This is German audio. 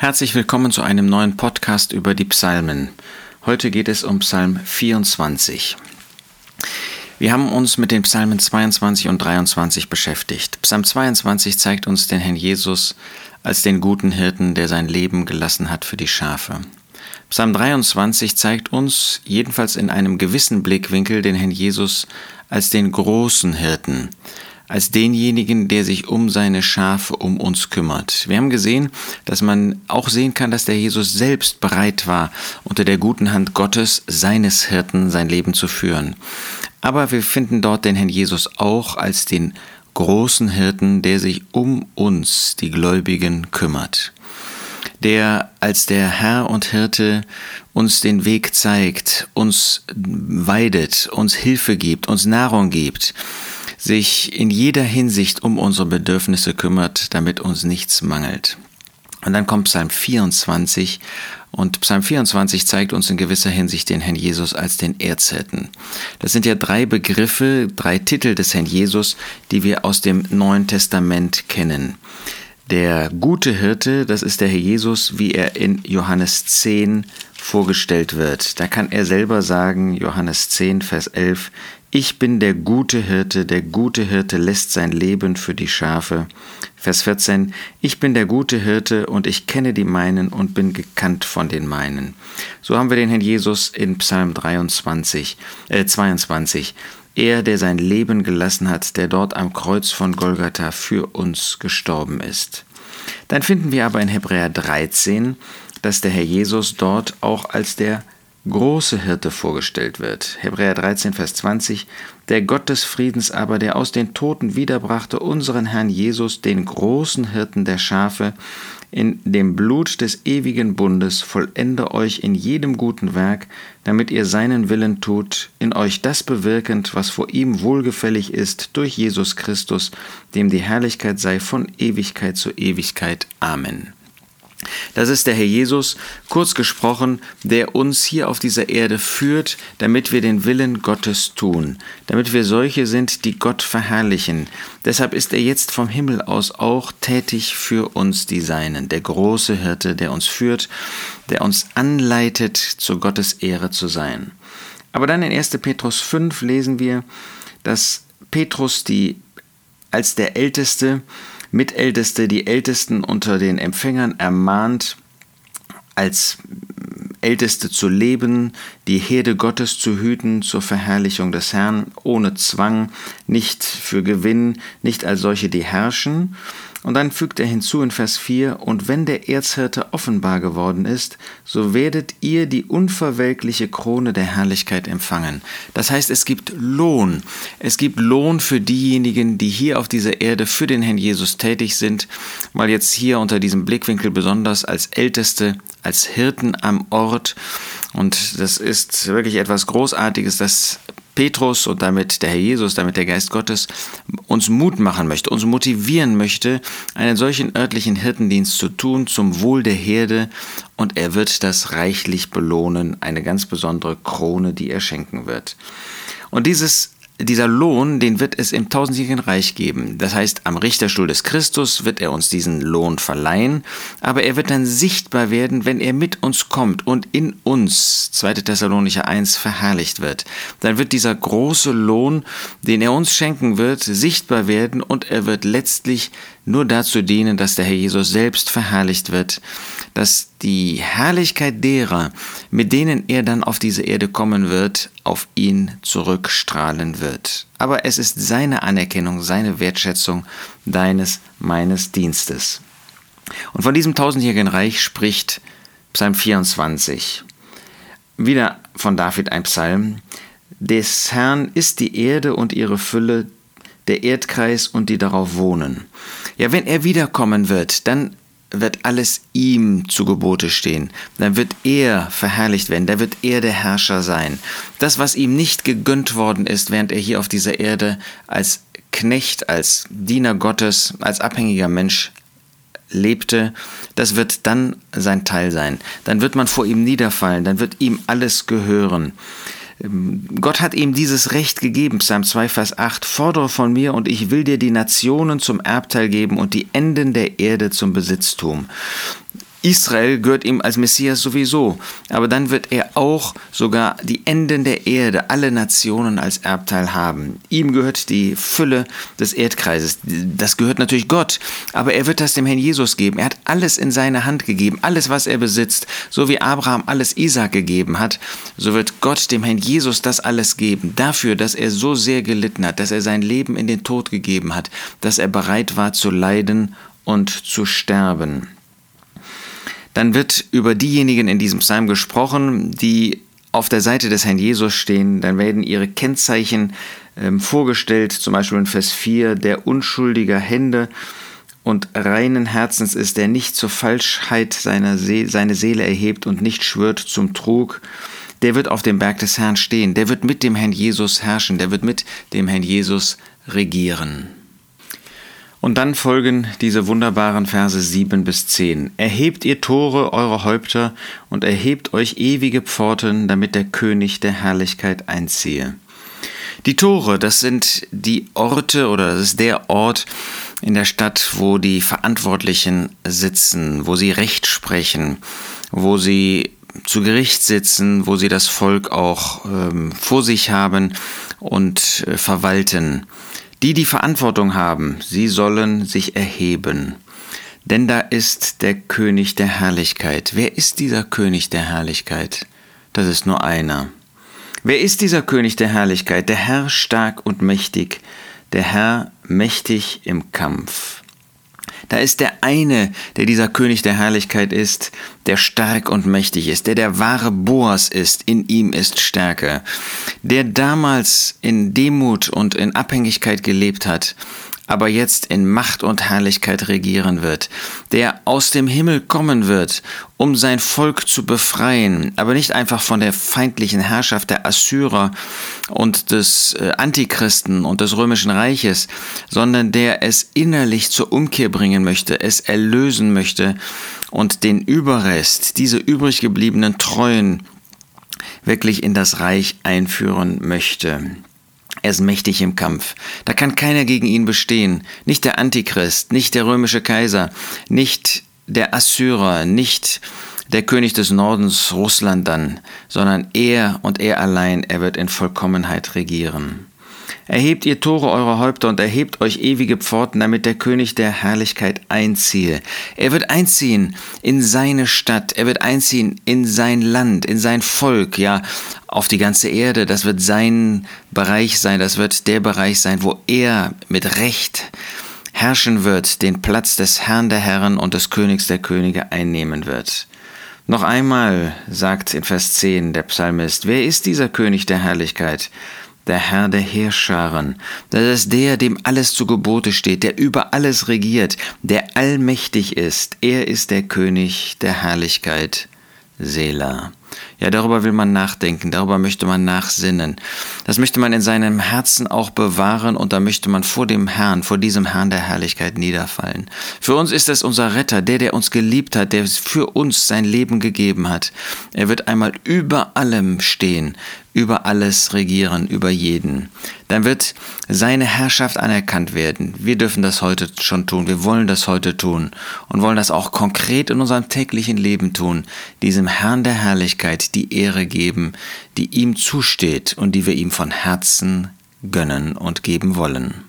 Herzlich willkommen zu einem neuen Podcast über die Psalmen. Heute geht es um Psalm 24. Wir haben uns mit den Psalmen 22 und 23 beschäftigt. Psalm 22 zeigt uns den Herrn Jesus als den guten Hirten, der sein Leben gelassen hat für die Schafe. Psalm 23 zeigt uns, jedenfalls in einem gewissen Blickwinkel, den Herrn Jesus als den großen Hirten, als denjenigen, der sich um seine Schafe, um uns kümmert. Wir haben gesehen, dass man auch sehen kann, dass der Jesus selbst bereit war, unter der guten Hand Gottes, seines Hirten, sein Leben zu führen. Aber wir finden dort den Herrn Jesus auch als den großen Hirten, der sich um uns, die Gläubigen, kümmert der als der Herr und Hirte uns den Weg zeigt, uns weidet, uns Hilfe gibt, uns Nahrung gibt, sich in jeder Hinsicht um unsere Bedürfnisse kümmert, damit uns nichts mangelt. Und dann kommt Psalm 24 und Psalm 24 zeigt uns in gewisser Hinsicht den Herrn Jesus als den Erzhirten. Das sind ja drei Begriffe, drei Titel des Herrn Jesus, die wir aus dem Neuen Testament kennen. Der gute Hirte, das ist der Herr Jesus, wie er in Johannes 10 vorgestellt wird. Da kann er selber sagen, Johannes 10, Vers 11, ich bin der gute Hirte, der gute Hirte lässt sein Leben für die Schafe. Vers 14, ich bin der gute Hirte und ich kenne die meinen und bin gekannt von den meinen. So haben wir den Herrn Jesus in Psalm 23, äh 22. Er, der sein Leben gelassen hat, der dort am Kreuz von Golgatha für uns gestorben ist. Dann finden wir aber in Hebräer 13, dass der Herr Jesus dort auch als der große Hirte vorgestellt wird. Hebräer 13, Vers 20. Der Gott des Friedens aber, der aus den Toten wiederbrachte unseren Herrn Jesus, den großen Hirten der Schafe, in dem Blut des ewigen Bundes, vollende euch in jedem guten Werk, damit ihr seinen Willen tut, in euch das bewirkend, was vor ihm wohlgefällig ist, durch Jesus Christus, dem die Herrlichkeit sei von Ewigkeit zu Ewigkeit. Amen. Das ist der Herr Jesus, kurz gesprochen, der uns hier auf dieser Erde führt, damit wir den Willen Gottes tun, damit wir solche sind, die Gott verherrlichen. Deshalb ist er jetzt vom Himmel aus auch tätig für uns, die Seinen, der große Hirte, der uns führt, der uns anleitet, zu Gottes Ehre zu sein. Aber dann in 1. Petrus 5 lesen wir, dass Petrus die als der Älteste Mitälteste, die Ältesten unter den Empfängern ermahnt, als Älteste zu leben, die Herde Gottes zu hüten zur Verherrlichung des Herrn, ohne Zwang, nicht für Gewinn, nicht als solche, die herrschen, und dann fügt er hinzu in Vers 4, und wenn der Erzhirte offenbar geworden ist, so werdet ihr die unverwelkliche Krone der Herrlichkeit empfangen. Das heißt, es gibt Lohn. Es gibt Lohn für diejenigen, die hier auf dieser Erde für den Herrn Jesus tätig sind, weil jetzt hier unter diesem Blickwinkel besonders als Älteste, als Hirten am Ort, und das ist wirklich etwas Großartiges, dass Petrus und damit der Herr Jesus, damit der Geist Gottes uns Mut machen möchte, uns motivieren möchte, einen solchen örtlichen Hirtendienst zu tun zum Wohl der Herde und er wird das reichlich belohnen, eine ganz besondere Krone, die er schenken wird. Und dieses dieser Lohn, den wird es im tausendjährigen Reich geben. Das heißt, am Richterstuhl des Christus wird er uns diesen Lohn verleihen, aber er wird dann sichtbar werden, wenn er mit uns kommt und in uns, 2. Thessalonicher 1, verherrlicht wird. Dann wird dieser große Lohn, den er uns schenken wird, sichtbar werden und er wird letztlich nur dazu dienen, dass der Herr Jesus selbst verherrlicht wird, dass die Herrlichkeit derer, mit denen er dann auf diese Erde kommen wird, auf ihn zurückstrahlen wird. Aber es ist seine Anerkennung, seine Wertschätzung deines, meines Dienstes. Und von diesem tausendjährigen Reich spricht Psalm 24. Wieder von David ein Psalm. Des Herrn ist die Erde und ihre Fülle, der Erdkreis und die darauf wohnen. Ja, wenn er wiederkommen wird, dann wird alles ihm zu Gebote stehen. Dann wird er verherrlicht werden, da wird er der Herrscher sein. Das, was ihm nicht gegönnt worden ist, während er hier auf dieser Erde als Knecht, als Diener Gottes, als abhängiger Mensch lebte, das wird dann sein Teil sein. Dann wird man vor ihm niederfallen, dann wird ihm alles gehören. Ähm, Gott hat ihm dieses Recht gegeben, Psalm 2, Vers 8, fordere von mir und ich will dir die Nationen zum Erbteil geben und die Enden der Erde zum Besitztum. Israel gehört ihm als Messias sowieso, aber dann wird er auch sogar die Enden der Erde, alle Nationen als Erbteil haben. Ihm gehört die Fülle des Erdkreises. Das gehört natürlich Gott, aber er wird das dem Herrn Jesus geben. Er hat alles in seine Hand gegeben, alles, was er besitzt, so wie Abraham alles Isaac gegeben hat, so wird Gott dem Herrn Jesus das alles geben, dafür, dass er so sehr gelitten hat, dass er sein Leben in den Tod gegeben hat, dass er bereit war zu leiden und zu sterben. Dann wird über diejenigen in diesem Psalm gesprochen, die auf der Seite des Herrn Jesus stehen, dann werden ihre Kennzeichen ähm, vorgestellt, zum Beispiel in Vers 4, der unschuldiger Hände und reinen Herzens ist, der nicht zur Falschheit seiner See seine Seele erhebt und nicht schwört zum Trug, der wird auf dem Berg des Herrn stehen, der wird mit dem Herrn Jesus herrschen, der wird mit dem Herrn Jesus regieren. Und dann folgen diese wunderbaren Verse 7 bis 10. Erhebt ihr Tore eure Häupter und erhebt euch ewige Pforten, damit der König der Herrlichkeit einziehe. Die Tore, das sind die Orte oder das ist der Ort in der Stadt, wo die Verantwortlichen sitzen, wo sie Recht sprechen, wo sie zu Gericht sitzen, wo sie das Volk auch ähm, vor sich haben und äh, verwalten. Die, die Verantwortung haben, sie sollen sich erheben. Denn da ist der König der Herrlichkeit. Wer ist dieser König der Herrlichkeit? Das ist nur einer. Wer ist dieser König der Herrlichkeit? Der Herr stark und mächtig, der Herr mächtig im Kampf. Da ist der eine, der dieser König der Herrlichkeit ist, der stark und mächtig ist, der der wahre Boas ist, in ihm ist Stärke, der damals in Demut und in Abhängigkeit gelebt hat, aber jetzt in Macht und Herrlichkeit regieren wird, der aus dem Himmel kommen wird, um sein Volk zu befreien, aber nicht einfach von der feindlichen Herrschaft der Assyrer und des äh, Antichristen und des römischen Reiches, sondern der es innerlich zur Umkehr bringen möchte, es erlösen möchte und den Überrest, diese übrig gebliebenen Treuen, wirklich in das Reich einführen möchte. Er ist mächtig im Kampf. Da kann keiner gegen ihn bestehen. Nicht der Antichrist, nicht der römische Kaiser, nicht der Assyrer, nicht der König des Nordens, Russland dann, sondern er und er allein, er wird in Vollkommenheit regieren. Erhebt ihr Tore eurer Häupter und erhebt euch ewige Pforten, damit der König der Herrlichkeit einziehe. Er wird einziehen in seine Stadt, er wird einziehen in sein Land, in sein Volk, ja, auf die ganze Erde. Das wird sein Bereich sein, das wird der Bereich sein, wo er mit Recht herrschen wird, den Platz des Herrn der Herren und des Königs der Könige einnehmen wird. Noch einmal sagt in Vers 10 der Psalmist, wer ist dieser König der Herrlichkeit? Der Herr der Heerscharen. Das ist der, dem alles zu Gebote steht, der über alles regiert, der allmächtig ist. Er ist der König der Herrlichkeit. Selah. Ja, darüber will man nachdenken, darüber möchte man nachsinnen. Das möchte man in seinem Herzen auch bewahren und da möchte man vor dem Herrn, vor diesem Herrn der Herrlichkeit niederfallen. Für uns ist es unser Retter, der, der uns geliebt hat, der für uns sein Leben gegeben hat. Er wird einmal über allem stehen, über alles regieren, über jeden. Dann wird seine Herrschaft anerkannt werden. Wir dürfen das heute schon tun. Wir wollen das heute tun und wollen das auch konkret in unserem täglichen Leben tun. Diesem Herrn der Herrlichkeit die Ehre geben, die ihm zusteht und die wir ihm von Herzen gönnen und geben wollen.